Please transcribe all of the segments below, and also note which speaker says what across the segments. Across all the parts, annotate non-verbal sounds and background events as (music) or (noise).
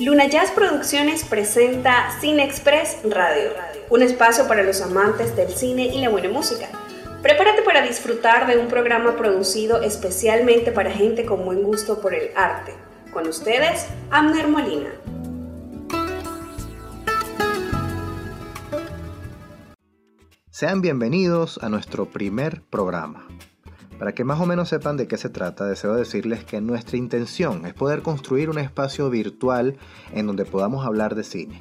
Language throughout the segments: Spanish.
Speaker 1: Luna Jazz Producciones presenta Cine Express Radio, un espacio para los amantes del cine y la buena música. Prepárate para disfrutar de un programa producido especialmente para gente con buen gusto por el arte. Con ustedes, Amner Molina.
Speaker 2: Sean bienvenidos a nuestro primer programa. Para que más o menos sepan de qué se trata, deseo decirles que nuestra intención es poder construir un espacio virtual en donde podamos hablar de cine.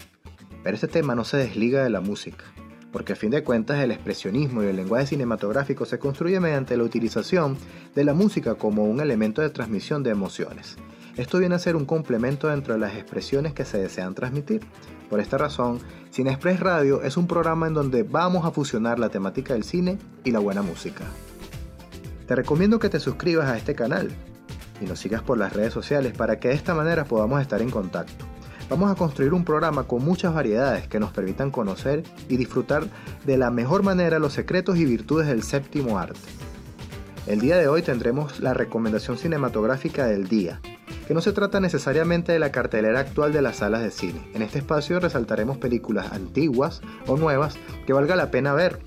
Speaker 2: Pero este tema no se desliga de la música, porque a fin de cuentas el expresionismo y el lenguaje cinematográfico se construye mediante la utilización de la música como un elemento de transmisión de emociones. Esto viene a ser un complemento dentro de las expresiones que se desean transmitir. Por esta razón, Cine Express Radio es un programa en donde vamos a fusionar la temática del cine y la buena música. Te recomiendo que te suscribas a este canal y nos sigas por las redes sociales para que de esta manera podamos estar en contacto. Vamos a construir un programa con muchas variedades que nos permitan conocer y disfrutar de la mejor manera los secretos y virtudes del séptimo arte. El día de hoy tendremos la recomendación cinematográfica del día, que no se trata necesariamente de la cartelera actual de las salas de cine. En este espacio resaltaremos películas antiguas o nuevas que valga la pena ver.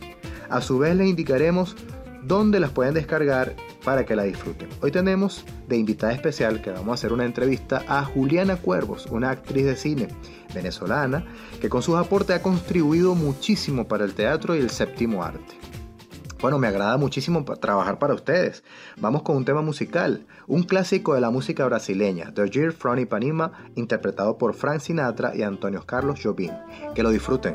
Speaker 2: A su vez les indicaremos dónde las pueden descargar para que la disfruten. Hoy tenemos de invitada especial que vamos a hacer una entrevista a Juliana Cuervos, una actriz de cine venezolana que con sus aportes ha contribuido muchísimo para el teatro y el séptimo arte. Bueno, me agrada muchísimo trabajar para ustedes. Vamos con un tema musical, un clásico de la música brasileña, The Year from Ipanema, interpretado por Frank Sinatra y Antonio Carlos Jobim. Que lo disfruten.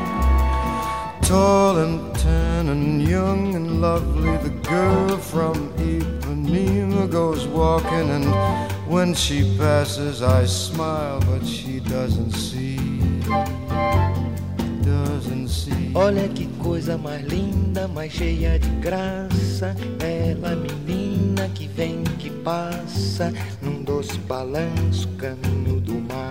Speaker 3: Tall and tan and young and lovely, the girl from Ipanema goes walking and when she passes, I smile, but she doesn't see. Doesn't see.
Speaker 4: Olha que coisa mais linda, mais cheia de graça. Ela, menina que vem, que passa, num doce balanço, caminho do mar.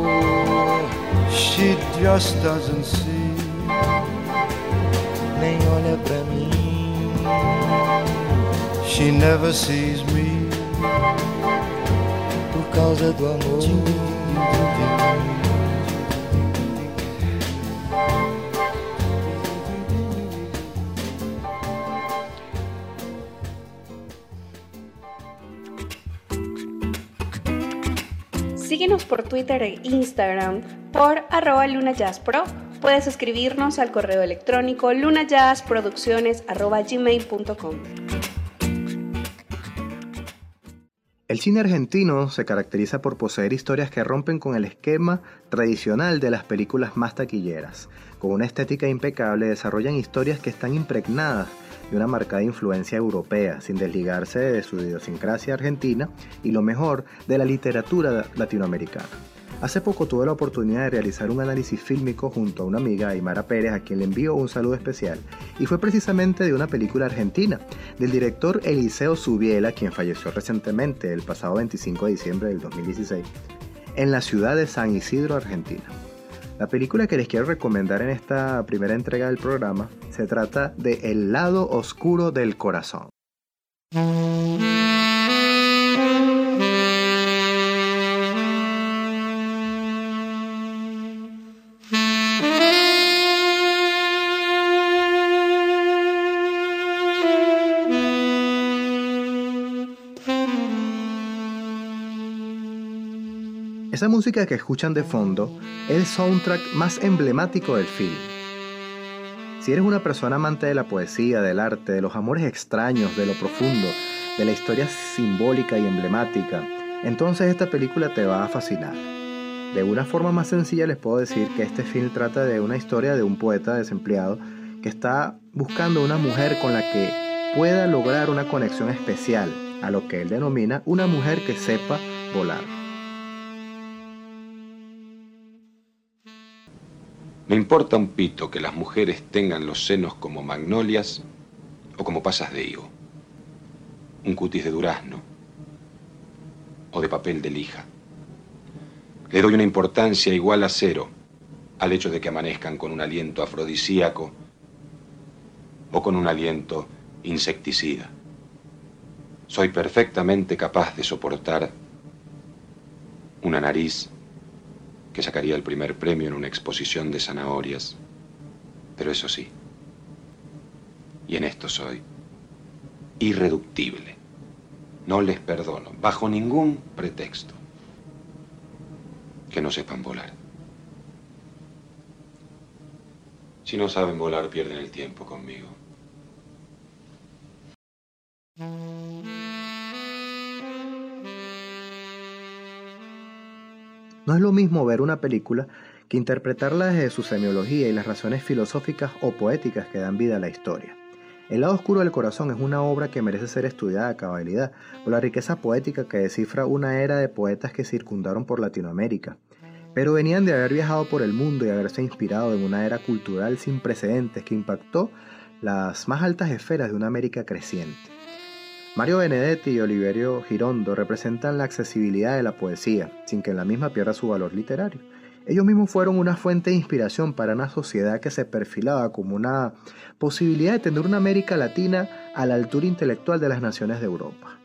Speaker 3: she just doesn't see.
Speaker 4: Nem olha pra mim.
Speaker 3: She never sees me
Speaker 4: por causa do amor.
Speaker 1: Síguenos por Twitter e Instagram por arroba Luna Jazz Pro Puedes escribirnos al correo electrónico lunajazzproducciones.gmail.com
Speaker 2: El cine argentino se caracteriza por poseer historias que rompen con el esquema tradicional de las películas más taquilleras. Con una estética impecable desarrollan historias que están impregnadas de una marcada influencia europea, sin desligarse de su idiosincrasia argentina y lo mejor de la literatura latinoamericana. Hace poco tuve la oportunidad de realizar un análisis fílmico junto a una amiga, Aymara Pérez, a quien le envío un saludo especial, y fue precisamente de una película argentina, del director Eliseo Subiela, quien falleció recientemente el pasado 25 de diciembre del 2016, en la ciudad de San Isidro, Argentina. La película que les quiero recomendar en esta primera entrega del programa se trata de El lado oscuro del corazón. Esa música que escuchan de fondo es el soundtrack más emblemático del film. Si eres una persona amante de la poesía, del arte, de los amores extraños, de lo profundo, de la historia simbólica y emblemática, entonces esta película te va a fascinar. De una forma más sencilla les puedo decir que este film trata de una historia de un poeta desempleado que está buscando una mujer con la que pueda lograr una conexión especial, a lo que él denomina una mujer que sepa volar.
Speaker 5: Me importa un pito que las mujeres tengan los senos como magnolias o como pasas de higo, un cutis de durazno o de papel de lija. Le doy una importancia igual a cero al hecho de que amanezcan con un aliento afrodisíaco o con un aliento insecticida. Soy perfectamente capaz de soportar una nariz que sacaría el primer premio en una exposición de zanahorias. Pero eso sí, y en esto soy irreductible. No les perdono, bajo ningún pretexto, que no sepan volar. Si no saben volar, pierden el tiempo conmigo.
Speaker 2: No es lo mismo ver una película que interpretarla desde su semiología y las razones filosóficas o poéticas que dan vida a la historia. El lado oscuro del corazón es una obra que merece ser estudiada a cabalidad por la riqueza poética que descifra una era de poetas que circundaron por Latinoamérica, pero venían de haber viajado por el mundo y haberse inspirado en una era cultural sin precedentes que impactó las más altas esferas de una América creciente. Mario Benedetti y Oliverio Girondo representan la accesibilidad de la poesía, sin que la misma pierda su valor literario. Ellos mismos fueron una fuente de inspiración para una sociedad que se perfilaba como una posibilidad de tener una América Latina a la altura intelectual de las naciones de Europa.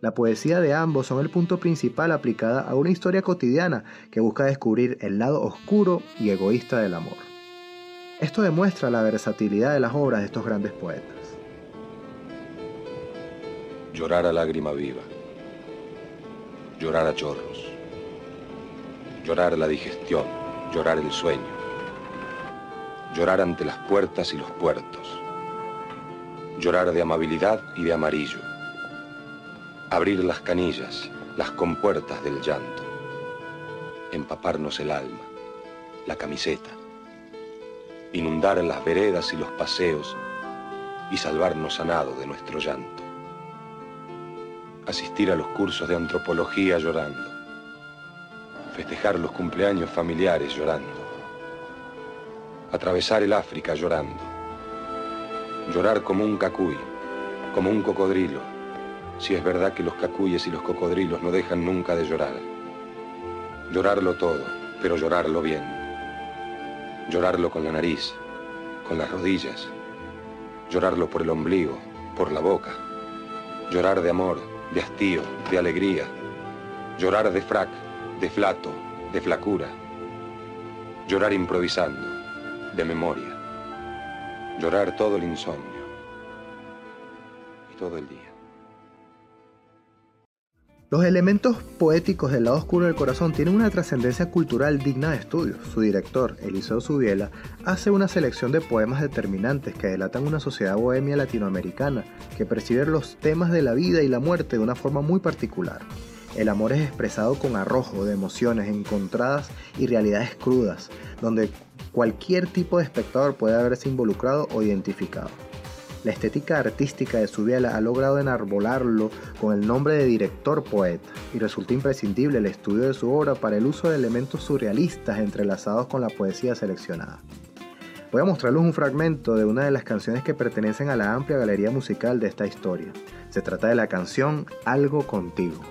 Speaker 2: La poesía de ambos son el punto principal aplicada a una historia cotidiana que busca descubrir el lado oscuro y egoísta del amor. Esto demuestra la versatilidad de las obras de estos grandes poetas
Speaker 5: llorar a lágrima viva, llorar a chorros, llorar la digestión, llorar el sueño, llorar ante las puertas y los puertos, llorar de amabilidad y de amarillo, abrir las canillas, las compuertas del llanto, empaparnos el alma, la camiseta, inundar las veredas y los paseos y salvarnos a nado de nuestro llanto asistir a los cursos de antropología llorando, festejar los cumpleaños familiares llorando, atravesar el África llorando, llorar como un cacuy, como un cocodrilo, si es verdad que los cacuyes y los cocodrilos no dejan nunca de llorar. Llorarlo todo, pero llorarlo bien. Llorarlo con la nariz, con las rodillas, llorarlo por el ombligo, por la boca, llorar de amor, de hastío, de alegría, llorar de frac, de flato, de flacura, llorar improvisando, de memoria, llorar todo el insomnio y todo el día.
Speaker 2: Los elementos poéticos del lado oscuro del corazón tienen una trascendencia cultural digna de estudio. Su director, Eliseo Subiela, hace una selección de poemas determinantes que delatan una sociedad bohemia latinoamericana que percibe los temas de la vida y la muerte de una forma muy particular. El amor es expresado con arrojo de emociones encontradas y realidades crudas, donde cualquier tipo de espectador puede haberse involucrado o identificado. La estética artística de Subiela ha logrado enarbolarlo con el nombre de director poeta y resulta imprescindible el estudio de su obra para el uso de elementos surrealistas entrelazados con la poesía seleccionada. Voy a mostrarles un fragmento de una de las canciones que pertenecen a la amplia galería musical de esta historia. Se trata de la canción Algo contigo.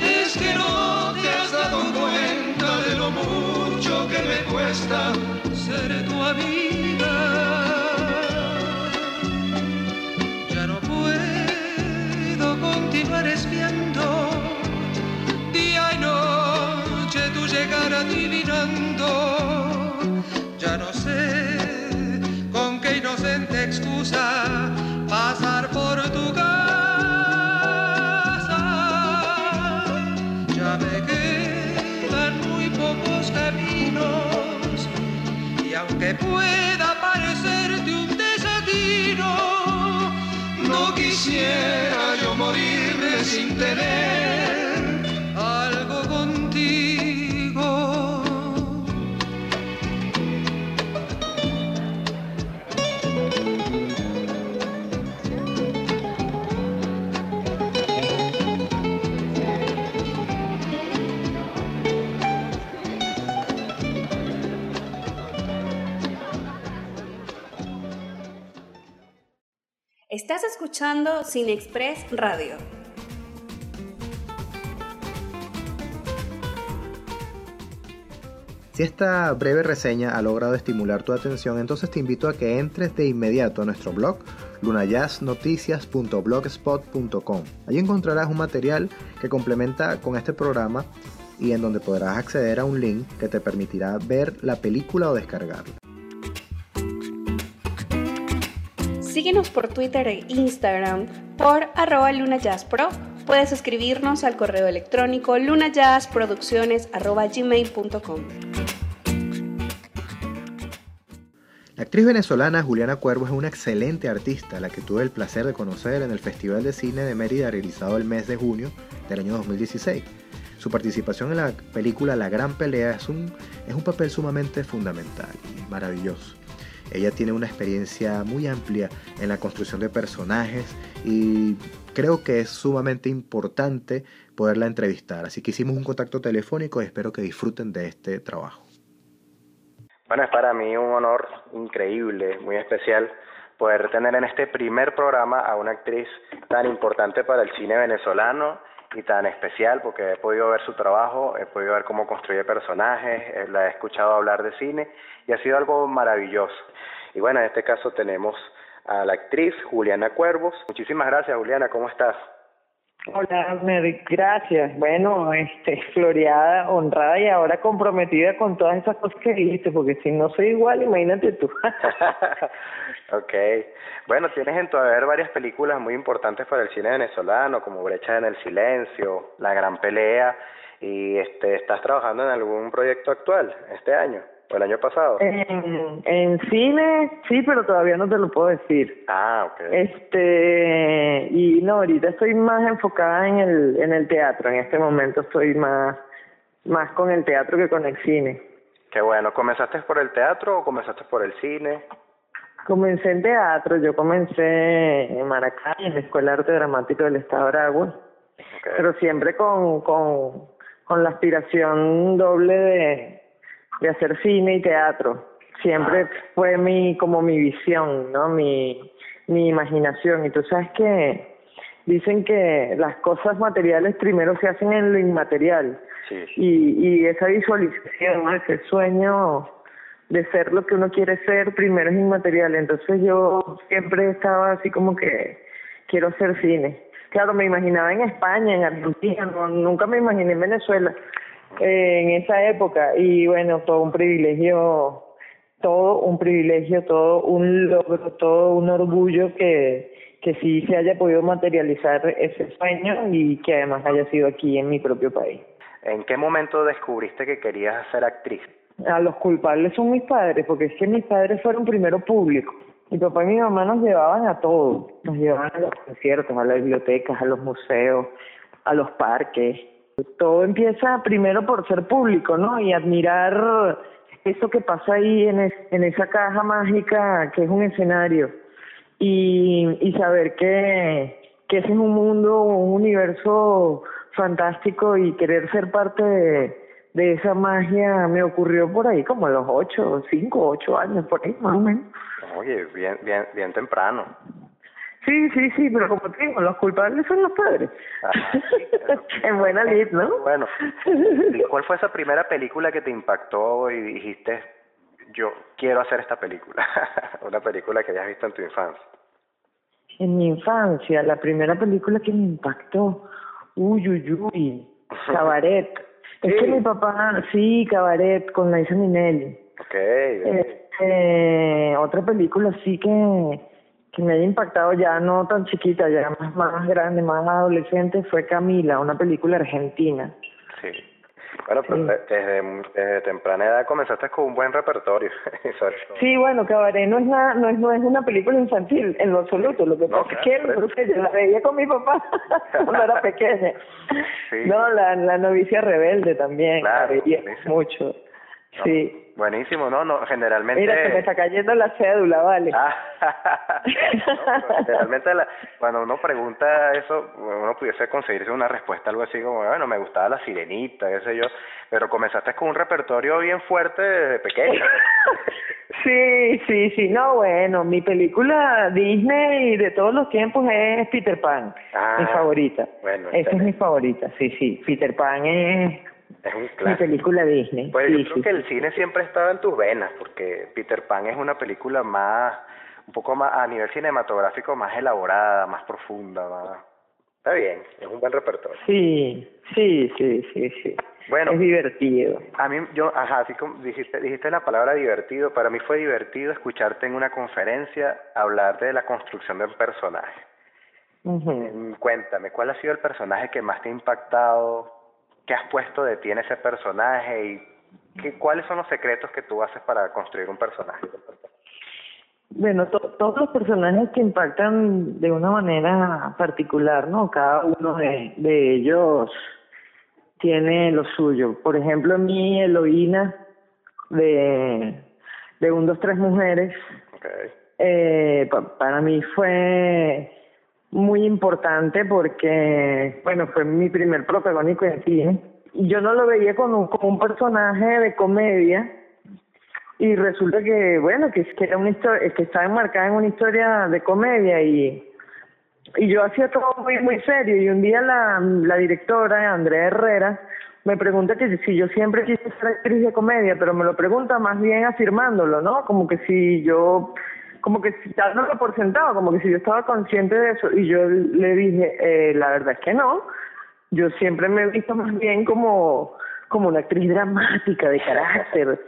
Speaker 6: Es que no te has dado cuenta de lo mucho que me cuesta ser tu amigo.
Speaker 1: Estás escuchando Cine Express Radio.
Speaker 2: Si esta breve reseña ha logrado estimular tu atención, entonces te invito a que entres de inmediato a nuestro blog lunajaznoticias.blogspot.com. Allí encontrarás un material que complementa con este programa y en donde podrás acceder a un link que te permitirá ver la película o descargarla.
Speaker 1: Síguenos por Twitter e Instagram por arroba lunajazzpro. Puedes escribirnos al correo electrónico lunajazzproducciones.gmail.com
Speaker 2: La actriz venezolana Juliana Cuervo es una excelente artista, la que tuve el placer de conocer en el Festival de Cine de Mérida realizado el mes de junio del año 2016. Su participación en la película La Gran Pelea es un, es un papel sumamente fundamental y maravilloso. Ella tiene una experiencia muy amplia en la construcción de personajes y creo que es sumamente importante poderla entrevistar. Así que hicimos un contacto telefónico y espero que disfruten de este trabajo.
Speaker 7: Bueno, es para mí un honor increíble, muy especial, poder tener en este primer programa a una actriz tan importante para el cine venezolano y tan especial porque he podido ver su trabajo, he podido ver cómo construye personajes, eh, la he escuchado hablar de cine y ha sido algo maravilloso. Y bueno, en este caso tenemos a la actriz Juliana Cuervos. Muchísimas gracias Juliana, ¿cómo estás?
Speaker 8: Hola, Mary, gracias. Bueno, este, floreada, honrada y ahora comprometida con todas esas cosas que dijiste, porque si no soy igual, imagínate tú. (laughs)
Speaker 7: ok. Bueno, tienes en tu haber varias películas muy importantes para el cine venezolano, como Brecha en el Silencio, La Gran Pelea ¿Y este, estás trabajando en algún proyecto actual este año o el año pasado?
Speaker 8: En, en cine, sí, pero todavía no te lo puedo decir.
Speaker 7: Ah, ok.
Speaker 8: Este, y no, ahorita estoy más enfocada en el, en el teatro. En este momento estoy más, más con el teatro que con el cine.
Speaker 7: Qué bueno. ¿Comenzaste por el teatro o comenzaste por el cine?
Speaker 8: Comencé en teatro, yo comencé en Maracay, en la Escuela de Arte Dramático del Estado de Aragua, pero siempre con, con, con la aspiración doble de, de hacer cine y teatro. Siempre fue mi, como mi visión, ¿no? Mi, mi imaginación. Y tú sabes que dicen que las cosas materiales primero se hacen en lo inmaterial.
Speaker 7: Sí, sí.
Speaker 8: Y, y esa visualización, ¿no? ese sueño de ser lo que uno quiere ser, primero es inmaterial. Entonces yo siempre estaba así como que quiero hacer cine. Claro, me imaginaba en España, en Argentina, no, nunca me imaginé en Venezuela en esa época. Y bueno, todo un privilegio, todo un privilegio, todo un logro, todo un orgullo que, que sí se haya podido materializar ese sueño y que además haya sido aquí en mi propio país.
Speaker 7: ¿En qué momento descubriste que querías ser actriz?
Speaker 8: A los culpables son mis padres, porque es que mis padres fueron primero públicos. Mi papá y mi mamá nos llevaban a todo. Nos llevaban a los conciertos, a las bibliotecas, a los museos, a los parques. Todo empieza primero por ser público, ¿no? Y admirar eso que pasa ahí en, es- en esa caja mágica que es un escenario. Y, y saber que, que ese es un mundo, un universo fantástico y querer ser parte de, de esa magia me ocurrió por ahí como a los ocho, cinco, ocho años, por ahí más o menos.
Speaker 7: Oye, bien, bien, bien temprano.
Speaker 8: Sí, sí, sí, pero como te digo, los culpables son los padres.
Speaker 7: Ajá, sí, claro. (laughs)
Speaker 8: en buena lid, ¿no?
Speaker 7: Bueno, (laughs) ¿y ¿cuál fue esa primera película que te impactó y dijiste, yo quiero hacer esta película? (laughs) Una película que hayas visto en tu infancia.
Speaker 8: En mi infancia, la primera película que me impactó, uy, uy, uy, Cabaret. Es que mi papá, sí, Cabaret, con Liza Minnelli.
Speaker 7: Ok, bien.
Speaker 8: Este, otra película sí que, que me haya impactado ya no tan chiquita, ya más, más grande, más adolescente, fue Camila, una película argentina.
Speaker 7: sí. Bueno, pero
Speaker 8: sí.
Speaker 7: desde, desde temprana edad comenzaste con un buen repertorio. (laughs)
Speaker 8: Sí, bueno, Cabaret no es nada, no es, no es una película infantil en lo absoluto. Lo que
Speaker 7: No,
Speaker 8: pasa
Speaker 7: claro,
Speaker 8: es que yo la veía con mi papá (laughs) cuando era pequeña.
Speaker 7: Sí.
Speaker 8: No, la, la novicia rebelde también, la
Speaker 7: Claro,
Speaker 8: veía
Speaker 7: buenísimo.
Speaker 8: mucho.
Speaker 7: No,
Speaker 8: Sí.
Speaker 7: Buenísimo, no, no, generalmente...
Speaker 8: Mira, se me está cayendo la cédula, vale.
Speaker 7: Ah, no, pues, (laughs) generalmente la- cuando uno pregunta eso, uno pudiese conseguirse una respuesta algo así como, bueno, me gustaba la sirenita, qué sé yo, pero comenzaste con un repertorio bien fuerte desde pequeño. (laughs)
Speaker 8: Sí, sí, sí. No, bueno, mi película Disney de todos los tiempos es Peter Pan,
Speaker 7: Ah,
Speaker 8: mi favorita.
Speaker 7: bueno,
Speaker 8: Esa es mi favorita, sí, sí. Peter Pan es
Speaker 7: Es un
Speaker 8: mi
Speaker 7: clásico.
Speaker 8: película Disney.
Speaker 7: Pues
Speaker 8: sí,
Speaker 7: yo creo
Speaker 8: sí,
Speaker 7: que el cine siempre estaba en tus venas, porque Peter Pan es una película más, un poco más, a nivel cinematográfico, más elaborada, más profunda, más... Está bien, es un buen repertorio.
Speaker 8: Sí, sí, sí, sí, sí.
Speaker 7: Bueno.
Speaker 8: Es divertido.
Speaker 7: A mí, yo, ajá, así como dijiste, dijiste la palabra divertido, para mí fue divertido escucharte en una conferencia hablar de la construcción de un personaje. Cuéntame, ¿cuál ha sido el personaje que más te ha impactado? ¿Qué has puesto de ti en ese personaje? ¿Y qué, cuáles son los secretos que tú haces para construir un personaje?
Speaker 8: Bueno, to- todos los personajes que impactan de una manera particular, ¿no? Cada uno de, de ellos tiene lo suyo. Por ejemplo, mi Eloína de, de Un, Dos, Tres Mujeres,
Speaker 7: Okay.
Speaker 8: eh, pa- para mí fue muy importante porque, bueno, fue mi primer protagónico en cine. Y yo no lo veía como, como un personaje de comedia, y resulta que, bueno, que, que era una historia, que estaba enmarcada en una historia de comedia y, y yo hacía todo muy, muy serio. Y un día la, la directora, Andrea Herrera, me pregunta que si yo siempre quise ser actriz de comedia, pero me lo pregunta más bien afirmándolo, ¿no? Como que si yo, como que dándolo por sentado, como que si yo estaba consciente de eso. Y yo le dije, eh, la verdad es que no. Yo siempre me he visto más bien como, como una actriz dramática, de carácter.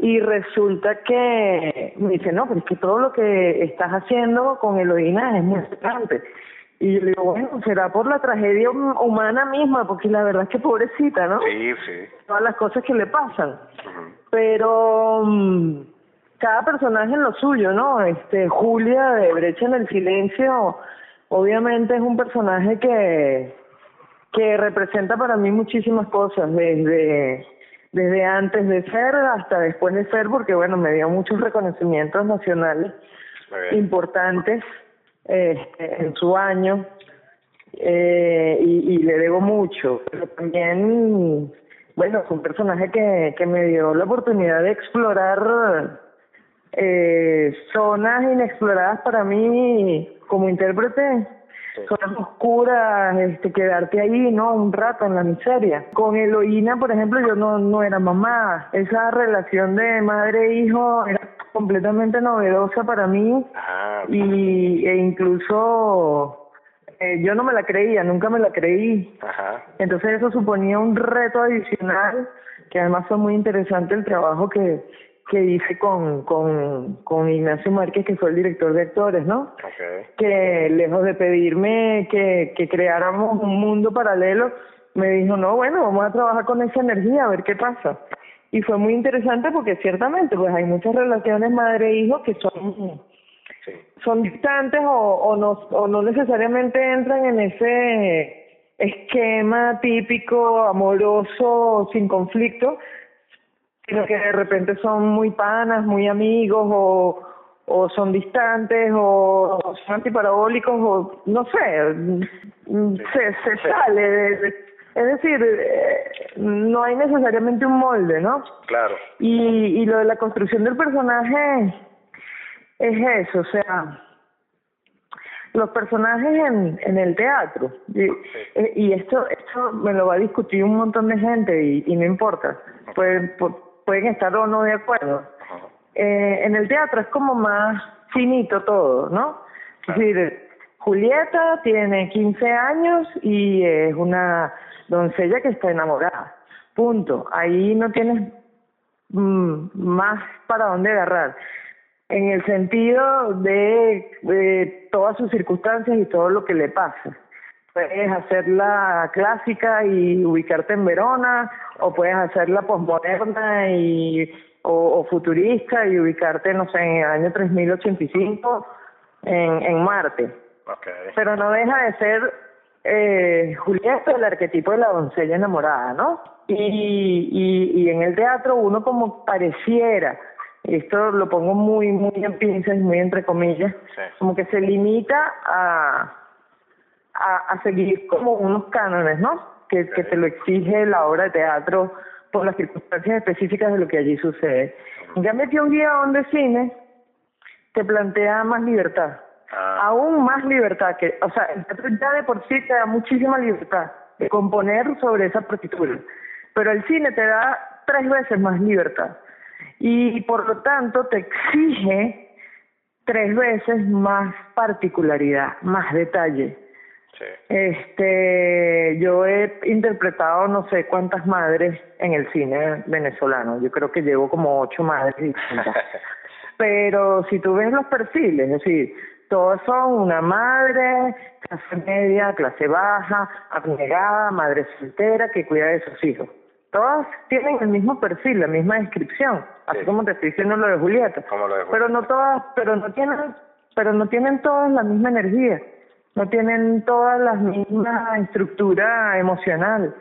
Speaker 8: Y resulta que me dice, no, pero es que todo lo que estás haciendo con Eloína es muy importante. Y yo le digo, bueno, será por la tragedia humana misma, porque la verdad es que pobrecita, ¿no?
Speaker 7: Sí, sí.
Speaker 8: Todas las cosas que le pasan. Pero mm, cada personaje en lo suyo, ¿no? Este, Julia de Brecha en el Silencio, obviamente es un personaje que, que representa para mí muchísimas cosas, desde, desde antes de ser hasta después de ser, porque bueno, me dio muchos reconocimientos nacionales importantes este, en su año eh, y, y, le debo mucho, pero también, bueno, es un personaje que, que me dio la oportunidad de explorar eh, zonas inexploradas para mí como intérprete zonas oscuras, este, quedarte ahí, ¿no? Un rato en la miseria. Con Eloína, por ejemplo, yo no, no era mamá. Esa relación de madre-hijo e era completamente novedosa para mí y e incluso eh, yo no me la creía, nunca me la creí. Entonces eso suponía un reto adicional que además fue muy interesante el trabajo que, que hice con, con, con Ignacio Márquez, que fue el director de actores, ¿no? Que lejos de pedirme que, que creáramos un mundo paralelo, me dijo, no, bueno, vamos a trabajar con esa energía, a ver qué pasa. Y fue muy interesante porque ciertamente pues hay muchas relaciones madre-hijo que son son distantes o, o, no, o no necesariamente entran en ese esquema típico, amoroso, sin conflicto, sino que de repente son muy panas, muy amigos o, o son distantes o, son antiparabólicos o no sé, se, se sale es decir, eh, no hay necesariamente un molde, ¿no?
Speaker 7: Claro.
Speaker 8: Y, y lo de la construcción del personaje es eso, o sea, los personajes en, en el teatro, y, eh, y esto esto me lo va a discutir un montón de gente y, y no importa, pueden, pueden estar o no de acuerdo. Eh, en el teatro es como más finito todo, ¿no? Es decir, Julieta tiene 15 años y es una doncella que está enamorada. Punto. Ahí no tienes mm, más para dónde agarrar. En el sentido de, de todas sus circunstancias y todo lo que le pasa puedes hacer la clásica y ubicarte en Verona, o puedes hacer la posmoderna y, o, futurista y ubicarte, no sé, en el año 3085 en, en Marte. Pero no deja de ser eh, Julieta, el arquetipo de la doncella enamorada, ¿no? Y, y, y en el teatro uno como pareciera, esto lo pongo muy, muy en pinzas, muy entre comillas, como que se limita a a, a seguir como unos cánones, ¿no? Que, que te lo exige la obra de teatro por las circunstancias específicas de lo que allí sucede. En cambio, que un guion de cine te plantea más libertad, ah. aún más libertad, que, o sea, el teatro ya de por sí te da muchísima libertad de componer sobre esa partitura, pero el cine te da tres veces más libertad y por lo tanto te exige tres veces más particularidad, más detalle. Este, yo he interpretado no sé cuántas madres en el cine venezolano. Yo creo que llevo como ocho madres distintas. (laughs) Pero si tú ves los perfiles, es decir, todos son una madre, clase media, clase baja, abnegada, madre soltera que cuida de sus hijos. Todas tienen el mismo perfil, la misma descripción, así como te estoy diciendo lo de Julieta. Pero no todas, pero no tienen, pero no tienen todas la misma energía no tienen toda la misma estructura emocional,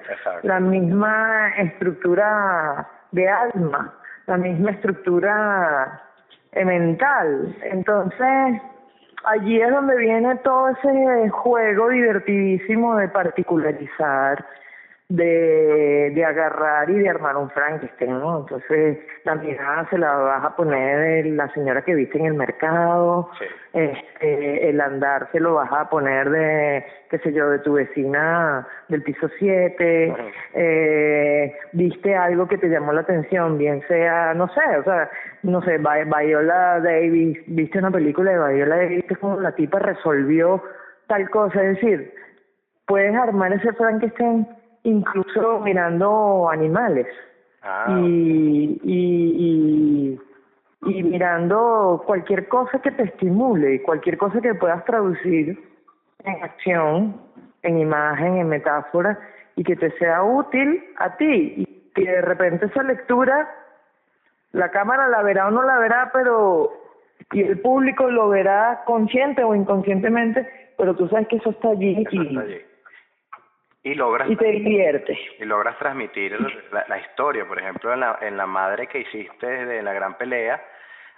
Speaker 8: la misma estructura de alma, la misma estructura eh, mental. Entonces, allí es donde viene todo ese juego divertidísimo de particularizar, de, de agarrar y de armar un Frankenstein, ¿no? Entonces la mirada se la vas a poner de la señora que viste en el mercado, este, el andar se lo vas a poner de, qué sé yo, de tu vecina del piso 7, eh, viste algo que te llamó la atención, bien sea, no sé, o sea, no sé, Viola Davis, viste una película de Viola Davis que como la tipa resolvió tal cosa, es decir, puedes armar ese Frankenstein incluso mirando animales ah, y, y, y, mirando cualquier cosa que te estimule, cualquier cosa que puedas traducir en acción, en imagen, en metáfora, y que te sea útil a ti. Y que de repente esa lectura, la cámara la verá o no la verá, pero y el público lo verá consciente o inconscientemente, pero tú sabes que eso está allí y,
Speaker 7: y logras
Speaker 8: y te divierte.
Speaker 7: y logras transmitir la, la historia por ejemplo en la en la madre que hiciste de la gran pelea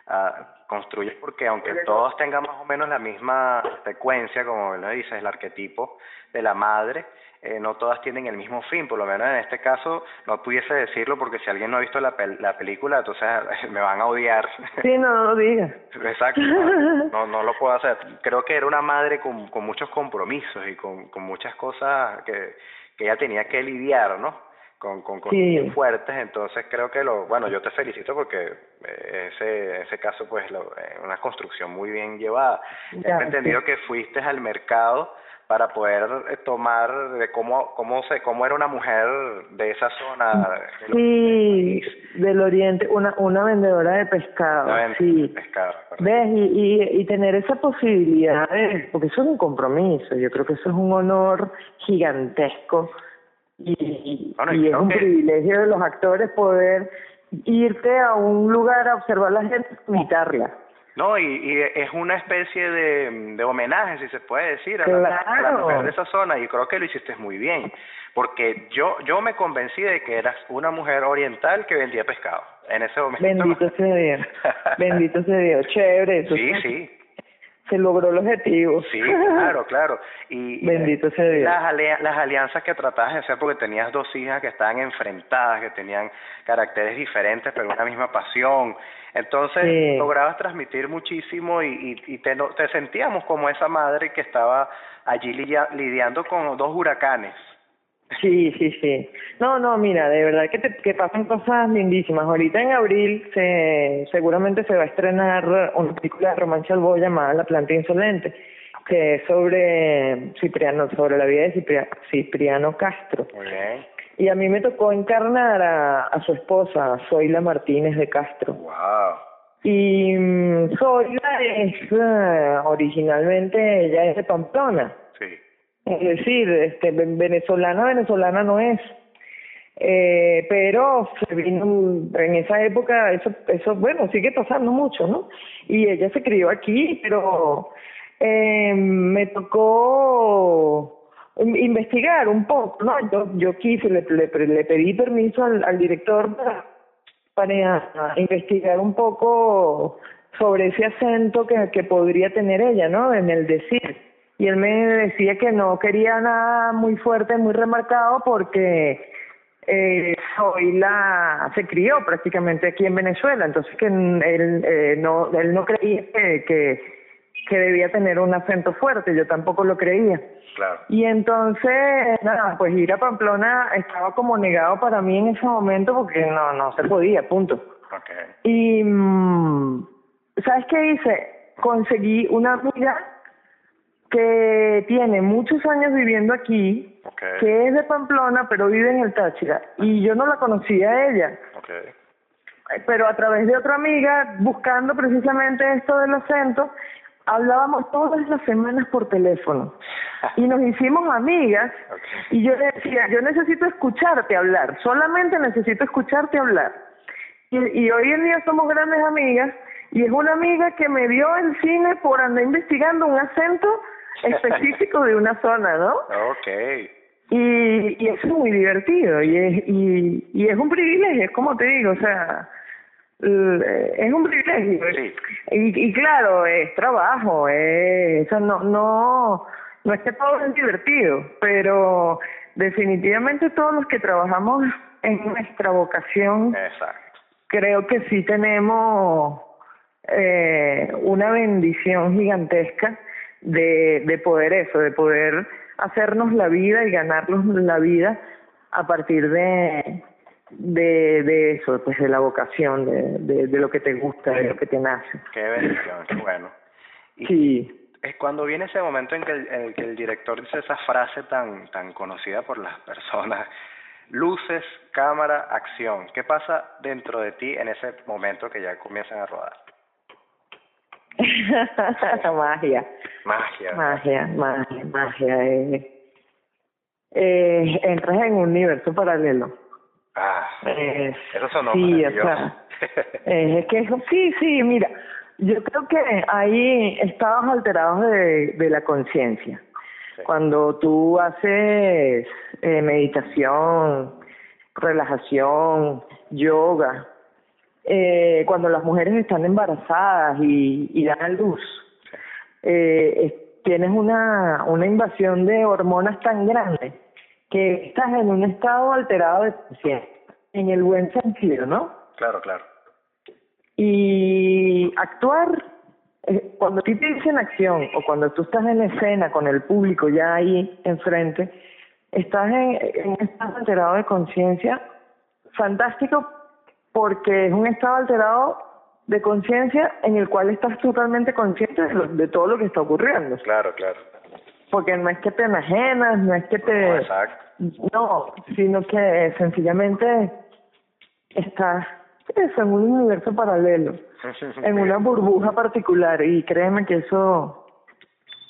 Speaker 7: uh, construyes porque aunque todos tengan más o menos la misma secuencia como lo dices el arquetipo de la madre eh, no todas tienen el mismo fin, por lo menos en este caso no pudiese decirlo porque si alguien no ha visto la, pel la película, entonces (laughs) me van a odiar.
Speaker 8: Sí, no, no lo digas.
Speaker 7: Exacto, (laughs) no, no lo puedo hacer. Creo que era una madre con, con muchos compromisos y con, con muchas cosas que, que ella tenía que lidiar, ¿no? Con, con
Speaker 8: Sí.
Speaker 7: fuertes, entonces creo que lo, bueno, yo te felicito porque eh, ese, ese caso pues lo, eh, una construcción muy bien llevada. He
Speaker 8: Gracias.
Speaker 7: entendido que fuiste al mercado para poder eh, tomar de cómo cómo se cómo era una mujer de esa zona
Speaker 8: Sí, del oriente, una, una vendedora de pescado, sí.
Speaker 7: pescado.
Speaker 8: ¿Ves? Y, y, y tener esa posibilidad, de- porque eso es un compromiso, yo creo que eso es un honor gigantesco y, y-
Speaker 7: Bueno, y
Speaker 8: y es un
Speaker 7: que-
Speaker 8: privilegio de los actores poder irte a un lugar a observar a la gente, imitarla.
Speaker 7: No, y, y es una especie de, de homenaje, si se puede decir, a la, a la
Speaker 8: Claro.
Speaker 7: mujer de esa zona, y creo que lo hiciste muy bien, porque yo yo me convencí de que eras una mujer oriental que vendía pescado en ese momento.
Speaker 8: Bendito sea Dios, (laughs) bendito sea Dios, chévere, eso
Speaker 7: Sí, sí,
Speaker 8: se logró el objetivo.
Speaker 7: sí, claro, claro. Y, (laughs)
Speaker 8: Bendito sea Dios.
Speaker 7: Las, las alianzas que tratabas de hacer, porque tenías dos hijas que estaban enfrentadas, que tenían caracteres diferentes, pero una misma pasión. Entonces,
Speaker 8: Sí.
Speaker 7: lograbas transmitir muchísimo y, y, y te, te sentíamos como esa madre que estaba allí lidia- lidiando con dos huracanes.
Speaker 8: Sí, sí, sí. No, no, mira, de verdad que, te, que pasan cosas lindísimas. Ahorita en abril se, seguramente se va a estrenar una película de Román Chalbó llamada La planta insolente, que es sobre Cipriano, sobre la vida de Cipria- Cipriano Castro.
Speaker 7: Bien.
Speaker 8: Y a mí me tocó encarnar a, a su esposa, Zoila Martínez de Castro.
Speaker 7: Wow.
Speaker 8: Y mm, Zoila es, eh, originalmente, ella es de Pamplona. Es decir, este, ven- venezolana, venezolana no es. Eh, pero se vino en esa época, eso, eso, bueno, sigue pasando mucho, ¿no? Y ella se crió aquí, pero eh, me tocó in- investigar un poco, ¿no? Yo, yo quise, le, le, le pedí permiso al, al director para, para investigar un poco sobre ese acento que, que podría tener ella, ¿no? En el decir y él me decía que no quería nada muy fuerte, muy remarcado porque eh, Zoila se crió prácticamente aquí en Venezuela, entonces que él eh, no él no creía que, que que debía tener un acento fuerte, yo tampoco lo creía.
Speaker 7: Claro.
Speaker 8: Y entonces, nada, pues ir a Pamplona estaba como negado para mí en ese momento porque no, no se podía, punto.
Speaker 7: Ok.
Speaker 8: Y, mm, ¿sabes qué hice? Conseguí una amiga que tiene muchos años viviendo aquí,
Speaker 7: Ok.
Speaker 8: que es de Pamplona, pero vive en el Táchira. Y yo no la conocía a ella,
Speaker 7: Ok.
Speaker 8: eh, pero a través de otra amiga, buscando precisamente esto del acento, hablábamos todas las semanas por teléfono. Y nos hicimos amigas
Speaker 7: Ok.
Speaker 8: y yo le decía, yo necesito escucharte hablar, solamente necesito escucharte hablar. Y, y hoy en día somos grandes amigas y es una amiga que me vio el cine por andar investigando un acento específico de una zona, ¿no?
Speaker 7: Ok.
Speaker 8: Y, y eso es muy divertido y es, y, y es un privilegio, es como te digo, o sea, l- es un privilegio.
Speaker 7: Sí.
Speaker 8: Y, y claro, es trabajo, es, o sea, no, no, no es que todo es divertido, pero definitivamente todos los que trabajamos en nuestra vocación,
Speaker 7: Exacto.
Speaker 8: creo que sí tenemos eh, una bendición gigantesca de, de poder eso, de poder hacernos la vida y ganarnos la vida a partir de, de, de eso, pues de la vocación, de, de, de lo que te gusta, de lo que te nace.
Speaker 7: Qué bendición, qué bueno. Y
Speaker 8: Sí.
Speaker 7: es cuando viene ese momento en que el, en que el director dice esa frase tan tan conocida por las personas, luces, cámara, acción. ¿Qué pasa dentro de ti en ese momento que ya comienzan a rodar? (laughs)
Speaker 8: Magia.
Speaker 7: Magia.
Speaker 8: Magia, magia, magia. Eh, eh, entras en un universo paralelo.
Speaker 7: Ah,
Speaker 8: Eh,
Speaker 7: eso sonó
Speaker 8: sí, o sea, eh, es que eso, sí, sí, mira, yo creo que hay estados alterados de, de la conciencia.
Speaker 7: Sí.
Speaker 8: Cuando tú haces eh, meditación, relajación, yoga, eh, cuando las mujeres están embarazadas y, y dan a luz, eh, es- tienes una, una invasión de hormonas tan grande que estás en un estado alterado de conciencia, en el buen sentido, ¿no?
Speaker 7: Claro, claro.
Speaker 8: Y actuar, eh, cuando a ti te dicen acción o cuando tú estás en escena con el público ya ahí enfrente, estás en, en un estado alterado de conciencia fantástico porque es un estado alterado de conciencia en el cual estás totalmente consciente de, lo- de todo lo que está ocurriendo.
Speaker 7: Claro, claro.
Speaker 8: Porque no es que te enajenas, no es que te...
Speaker 7: No, exacto.
Speaker 8: No, sino que sencillamente estás eso, en un universo paralelo, (laughs) en una burbuja particular y créeme que eso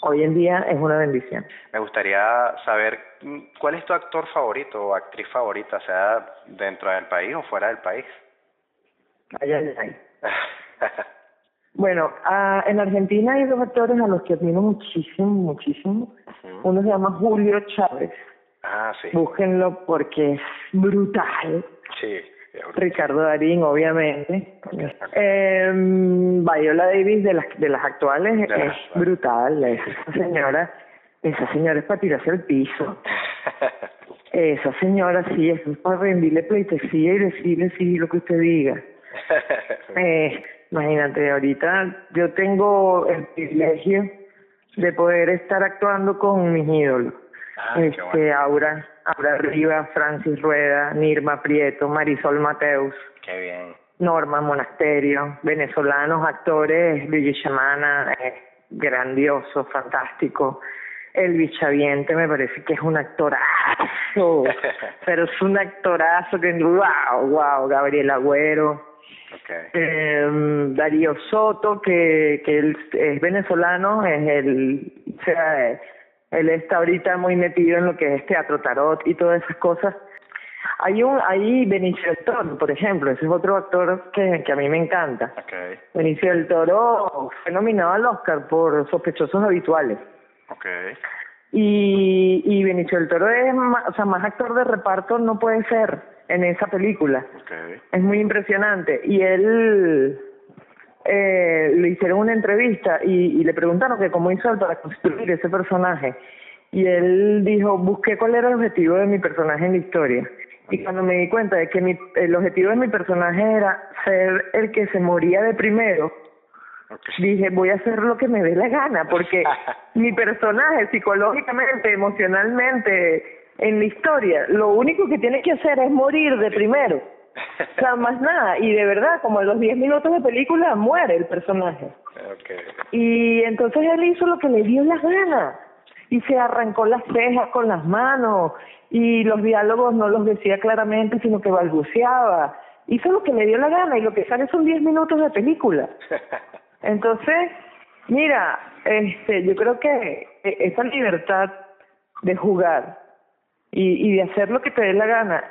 Speaker 8: hoy en día es una bendición.
Speaker 7: Me gustaría saber mm, cuál es tu actor favorito o actriz favorita, sea dentro del país o fuera del país.
Speaker 8: Ay, ay, ay. Bueno, ah, en Argentina hay dos actores a los que admiro muchísimo, muchísimo. Uno se llama Julio Chávez.
Speaker 7: Ah, sí.
Speaker 8: Búsquenlo porque es brutal.
Speaker 7: Sí.
Speaker 8: Ricardo Darín, obviamente. Eh, Viola Davis de las de las actuales es brutal. Esa señora, esa señora es para tirarse al piso. (laughs) Esa señora sí, eso es para rendirle pleitesía y decirle sí lo que usted diga. Eh, imagínate, ahorita yo tengo el privilegio de poder estar actuando con mis ídolos.
Speaker 7: Ah,
Speaker 8: este,
Speaker 7: bueno.
Speaker 8: Aura, Aura Rivas, Francis Rueda, Nirma Prieto, Marisol Mateus,
Speaker 7: Qué bien.
Speaker 8: Norma Monasterio, venezolanos, actores, Luigi Chamana, eh, grandioso, fantástico. Elvis Chaviente me parece que es un actorazo, (laughs) pero es un actorazo que wow, wow, Gabriel Agüero, Eh, Darío Soto, que, que él es venezolano, es el, o sea, él está ahorita muy metido en lo que es teatro tarot y todas esas cosas. Hay un, hay Benicio del Toro, por ejemplo, ese es otro actor que, que a mí me encanta. Benicio del Toro fue nominado al Oscar por Sospechosos Habituales. Y, y Benicio del Toro es, o sea, más actor de reparto no puede ser en esa película. Es muy impresionante. Y él eh, le hicieron una entrevista y, y le preguntaron que cómo hizo él para construir ese personaje. Y él dijo, busqué cuál era el objetivo de mi personaje en la historia. Y cuando me di cuenta de que mi, el objetivo de mi personaje era ser el que se moría de primero, dije, voy a hacer lo que me dé la gana, porque (laughs) mi personaje psicológicamente, emocionalmente, en la historia, lo único que tiene que hacer es morir de primero. O sea, más nada. Y de verdad, como a los 10 minutos de película, muere el personaje.
Speaker 7: Ok.
Speaker 8: Y entonces él hizo lo que le dio la gana. Y se arrancó las cejas con las manos. Y los diálogos no los decía claramente, sino que balbuceaba. Hizo lo que le dio la gana y lo que sale son 10 minutos de película. (laughs) Entonces, mira, este, yo creo que e- esa libertad de jugar y, y de hacer lo que te dé la gana,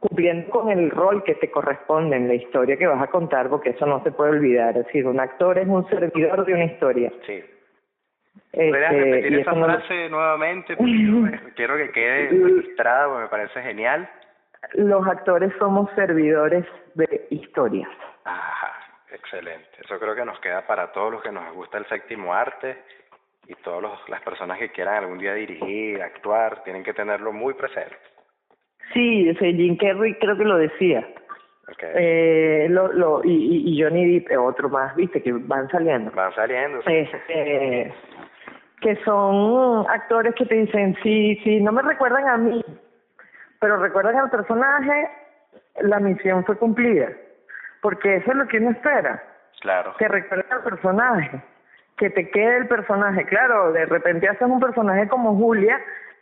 Speaker 8: cumpliendo con el rol que te corresponde en la historia que vas a contar, porque eso no se puede olvidar. Es decir, un actor es un servidor de una historia.
Speaker 7: Sí.
Speaker 8: Este,
Speaker 7: ¿Podrías repetir
Speaker 8: y
Speaker 7: esa
Speaker 8: no
Speaker 7: frase nuevamente? Porque yo me- (laughs) quiero que quede registrada, porque me parece genial.
Speaker 8: los actores somos servidores de historias.
Speaker 7: Ajá, excelente. Eso creo que nos queda para todos los que nos gusta el séptimo arte y todas las personas que quieran algún día dirigir, actuar, tienen que tenerlo muy presente.
Speaker 8: Sí, ese Jim Carrey creo que lo decía.
Speaker 7: Okay.
Speaker 8: Eh, lo, lo, y, y- Johnny Depp, eh, otro más, viste, que van saliendo.
Speaker 7: Van saliendo. sí.
Speaker 8: Este, que son actores que te dicen, sí, sí, no me recuerdan a mí, pero recuerdan al personaje, la misión fue cumplida. Porque eso es lo que uno espera,
Speaker 7: Claro.
Speaker 8: que recuerden al personaje, que te quede el personaje. Claro, de repente haces un personaje como Julia,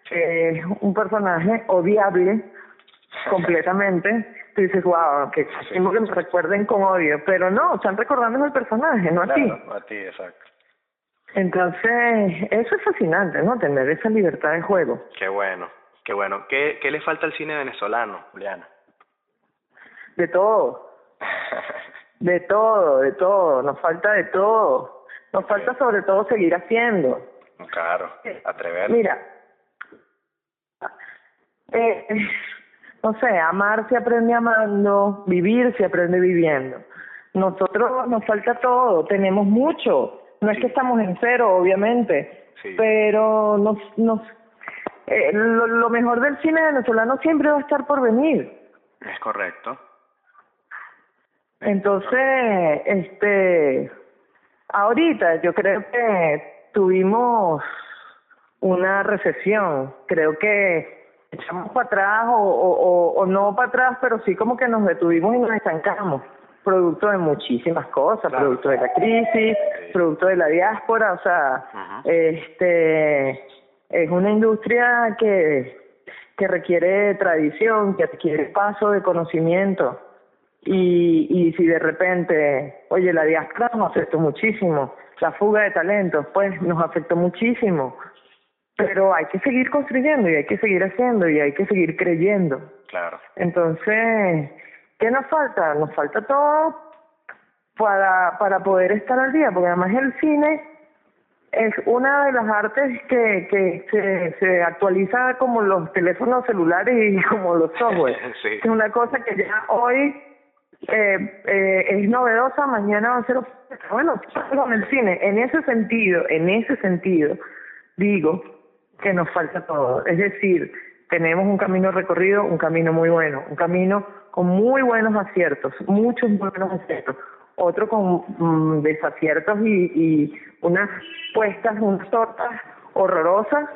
Speaker 8: que es un personaje odiable completamente. Tú dices, wow, que que me recuerden con odio, pero no, están recordando el personaje, no a ti.
Speaker 7: A ti, exacto.
Speaker 8: Entonces, eso es fascinante, ¿no? Tener esa libertad de juego.
Speaker 7: Qué bueno, qué bueno. ¿Qué, qué le falta al cine venezolano, Juliana?
Speaker 8: De todo. (laughs) De todo, de todo. Nos falta de todo. Nos falta sobre todo seguir haciendo.
Speaker 7: Claro, atrever.
Speaker 8: Mira, eh, no sé, amar se aprende amando, vivir se aprende viviendo. Nosotros nos falta todo, tenemos mucho. No es que estamos en cero, obviamente, pero nos, nos, eh, lo, lo mejor del cine venezolano siempre va a estar por venir.
Speaker 7: Es correcto.
Speaker 8: Entonces, este, ahorita yo creo que tuvimos una recesión. Creo que echamos para atrás o, o, o no para atrás, pero sí como que nos detuvimos y nos estancamos. Producto de muchísimas cosas, producto de la crisis, producto de la diáspora, o sea, este es una industria que, que requiere tradición, que requiere paso de conocimiento. Y, y si de repente, oye, la diáspora nos afectó muchísimo, la fuga de talentos, pues nos afectó muchísimo. Pero hay que seguir construyendo y hay que seguir haciendo y hay que seguir creyendo.
Speaker 7: Claro.
Speaker 8: Entonces, ¿qué nos falta? Nos falta todo para, para poder estar al día, porque además el cine es una de las artes que, que se, se actualiza como los teléfonos celulares y (laughs) como los software.
Speaker 7: Sí.
Speaker 8: Es una cosa que ya hoy eh, eh, es novedosa, mañana va a ser bueno, con el cine. En ese sentido, en ese sentido, digo que nos falta todo. Es decir, tenemos un camino recorrido, un camino muy bueno, un camino con muy buenos aciertos, muchos buenos aciertos, otro con mm, desaciertos y, y unas puestas, unas tortas horrorosas,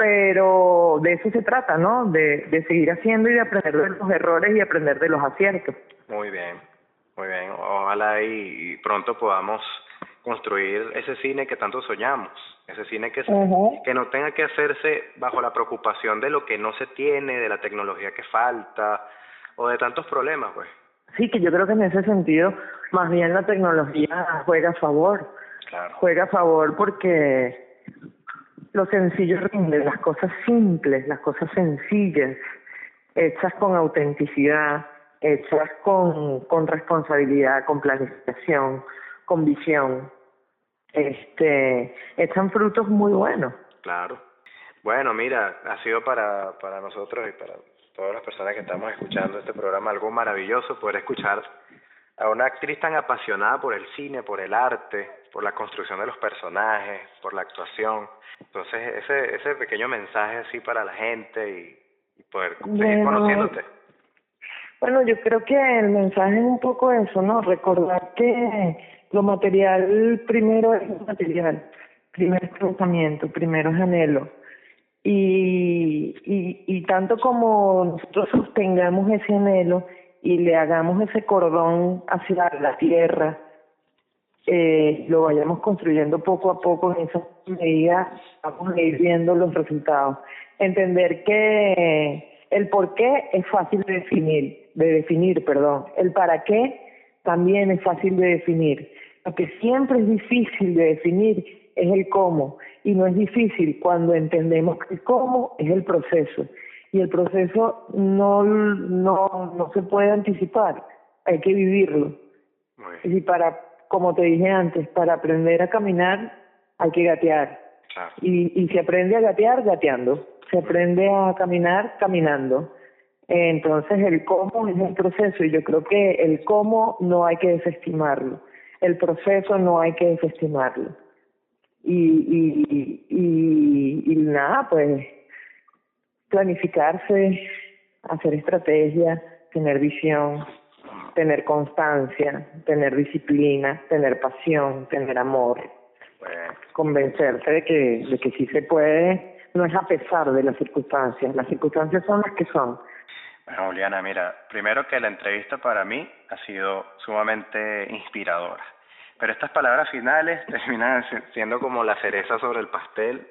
Speaker 8: pero de eso se trata, ¿no? De, de seguir haciendo y de aprender de los errores y aprender de los aciertos.
Speaker 7: Muy bien, muy bien. Ojalá y, pronto podamos construir ese cine que tanto soñamos, ese cine que, que no tenga que hacerse bajo la preocupación de lo que no se tiene, de la tecnología que falta o de tantos problemas, pues.
Speaker 8: Sí, que yo creo que en ese sentido, más bien la tecnología juega a favor.
Speaker 7: Claro.
Speaker 8: Juega a favor porque lo sencillo rinde, las cosas simples, las cosas sencillas, hechas con autenticidad, hechas con, con responsabilidad, con planificación, con visión, este, echan frutos muy buenos.
Speaker 7: Claro. Bueno, mira, ha sido para, para nosotros y para todas las personas que estamos escuchando este programa algo maravilloso poder escuchar a una actriz tan apasionada por el cine, por el arte, por la construcción de los personajes, por la actuación. Entonces, ese, ese pequeño mensaje así para la gente y, y poder seguir
Speaker 8: Bueno.
Speaker 7: conociéndote.
Speaker 8: Bueno, yo creo que el mensaje es un poco eso, ¿no? Recordar que lo material primero es material, primero es pensamiento, primero es anhelo. Y, y, y tanto como nosotros sostengamos ese anhelo y le hagamos ese cordón hacia la tierra, eh, lo vayamos construyendo poco a poco en esa medida, vamos a ir viendo los resultados. Entender que el por qué es fácil de definir, de definir, perdón. El para qué también es fácil de definir. Lo que siempre es difícil de definir es el cómo. Y no es difícil cuando entendemos que el cómo es el proceso. Y el proceso no, no, no se puede anticipar, hay que vivirlo. Y para, como te dije antes, para aprender a caminar hay que gatear.
Speaker 7: claro.
Speaker 8: Y, y se aprende a gatear gateando, se aprende a caminar caminando. Entonces el cómo es el proceso y yo creo que el cómo no hay que desestimarlo, el proceso no hay que desestimarlo. Y, y, y, y nada, pues planificarse, hacer estrategia, tener visión, tener constancia, tener disciplina, tener pasión, tener amor convencerse de que, de que sí se puede, no es a pesar de las circunstancias, las circunstancias son las que son.
Speaker 7: Bueno, Juliana, mira, primero que la entrevista para mí ha sido sumamente inspiradora. Pero estas palabras finales (laughs) terminan si- siendo como la cereza sobre el pastel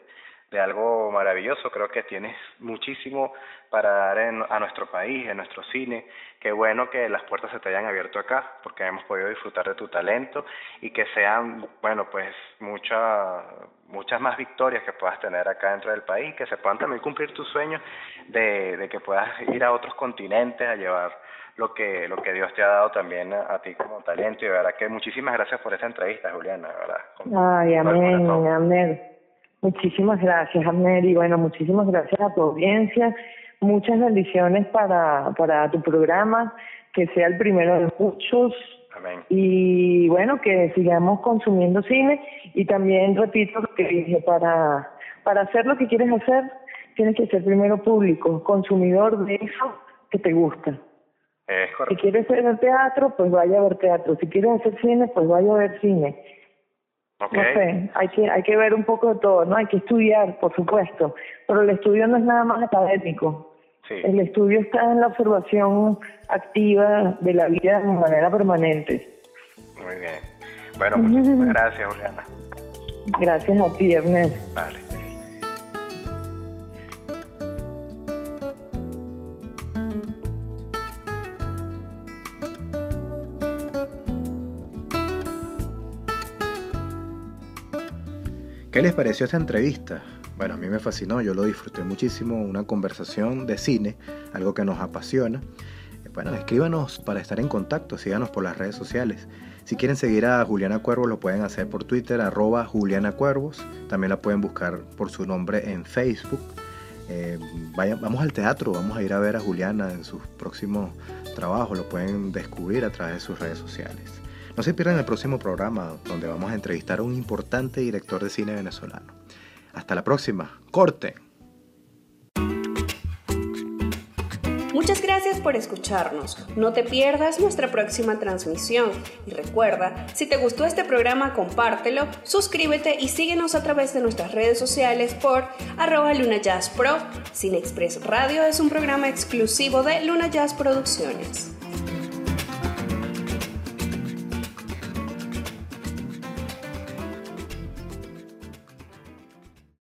Speaker 7: de algo maravilloso. Creo que tienes muchísimo para dar a nuestro país, en nuestro cine. Qué bueno que las puertas se te hayan abierto acá, porque hemos podido disfrutar de tu talento y que sean, bueno, pues muchas muchas más victorias que puedas tener acá dentro del país, que se puedan también cumplir tus sueños de, de que puedas ir a otros continentes a llevar lo que lo que Dios te ha dado también a, ti como talento y de verdad que muchísimas gracias por esta entrevista Juliana verdad
Speaker 8: ay amén amén muchísimas gracias y bueno muchísimas gracias a tu audiencia muchas bendiciones para para tu programa que sea el primero de muchos
Speaker 7: Amén.
Speaker 8: y bueno que sigamos consumiendo cine y también repito lo que dije para para hacer lo que quieres hacer tienes que ser primero público consumidor de eso que te gusta si quieres ver teatro, pues vaya a ver teatro. Si quieres hacer cine, pues vaya a ver cine.
Speaker 7: Okay.
Speaker 8: No sé, hay que, hay que ver un poco de todo, ¿no? Hay que estudiar, por supuesto, pero el estudio no es nada más académico.
Speaker 7: Sí.
Speaker 8: El estudio está en la observación activa de la vida de manera permanente.
Speaker 7: Muy bien. Bueno, muchísimas (laughs) gracias, Juliana.
Speaker 8: Gracias a ti, Ernest.
Speaker 7: Vale.
Speaker 2: ¿Qué les pareció esta entrevista? Bueno, a mí me fascinó, yo lo disfruté muchísimo, una conversación de cine, algo que nos apasiona. Bueno, escríbanos para estar en contacto, síganos por las redes sociales. Si quieren seguir a Juliana Cuervos, lo pueden hacer por Twitter, arroba Juliana Cuervos. También la pueden buscar por su nombre en Facebook. Eh, vamos al teatro, vamos a ir a ver a Juliana en sus próximos trabajos, lo pueden descubrir a través de sus redes sociales. No se pierdan el próximo programa donde vamos a entrevistar a un importante director de cine venezolano. Hasta la próxima. Corte.
Speaker 1: Muchas gracias por escucharnos. No te pierdas nuestra próxima transmisión. Y recuerda, si te gustó este programa, compártelo, suscríbete y síguenos a través de nuestras redes sociales por arroba Luna Jazz Pro. Cine Express Radio es un programa exclusivo de Luna Jazz Producciones.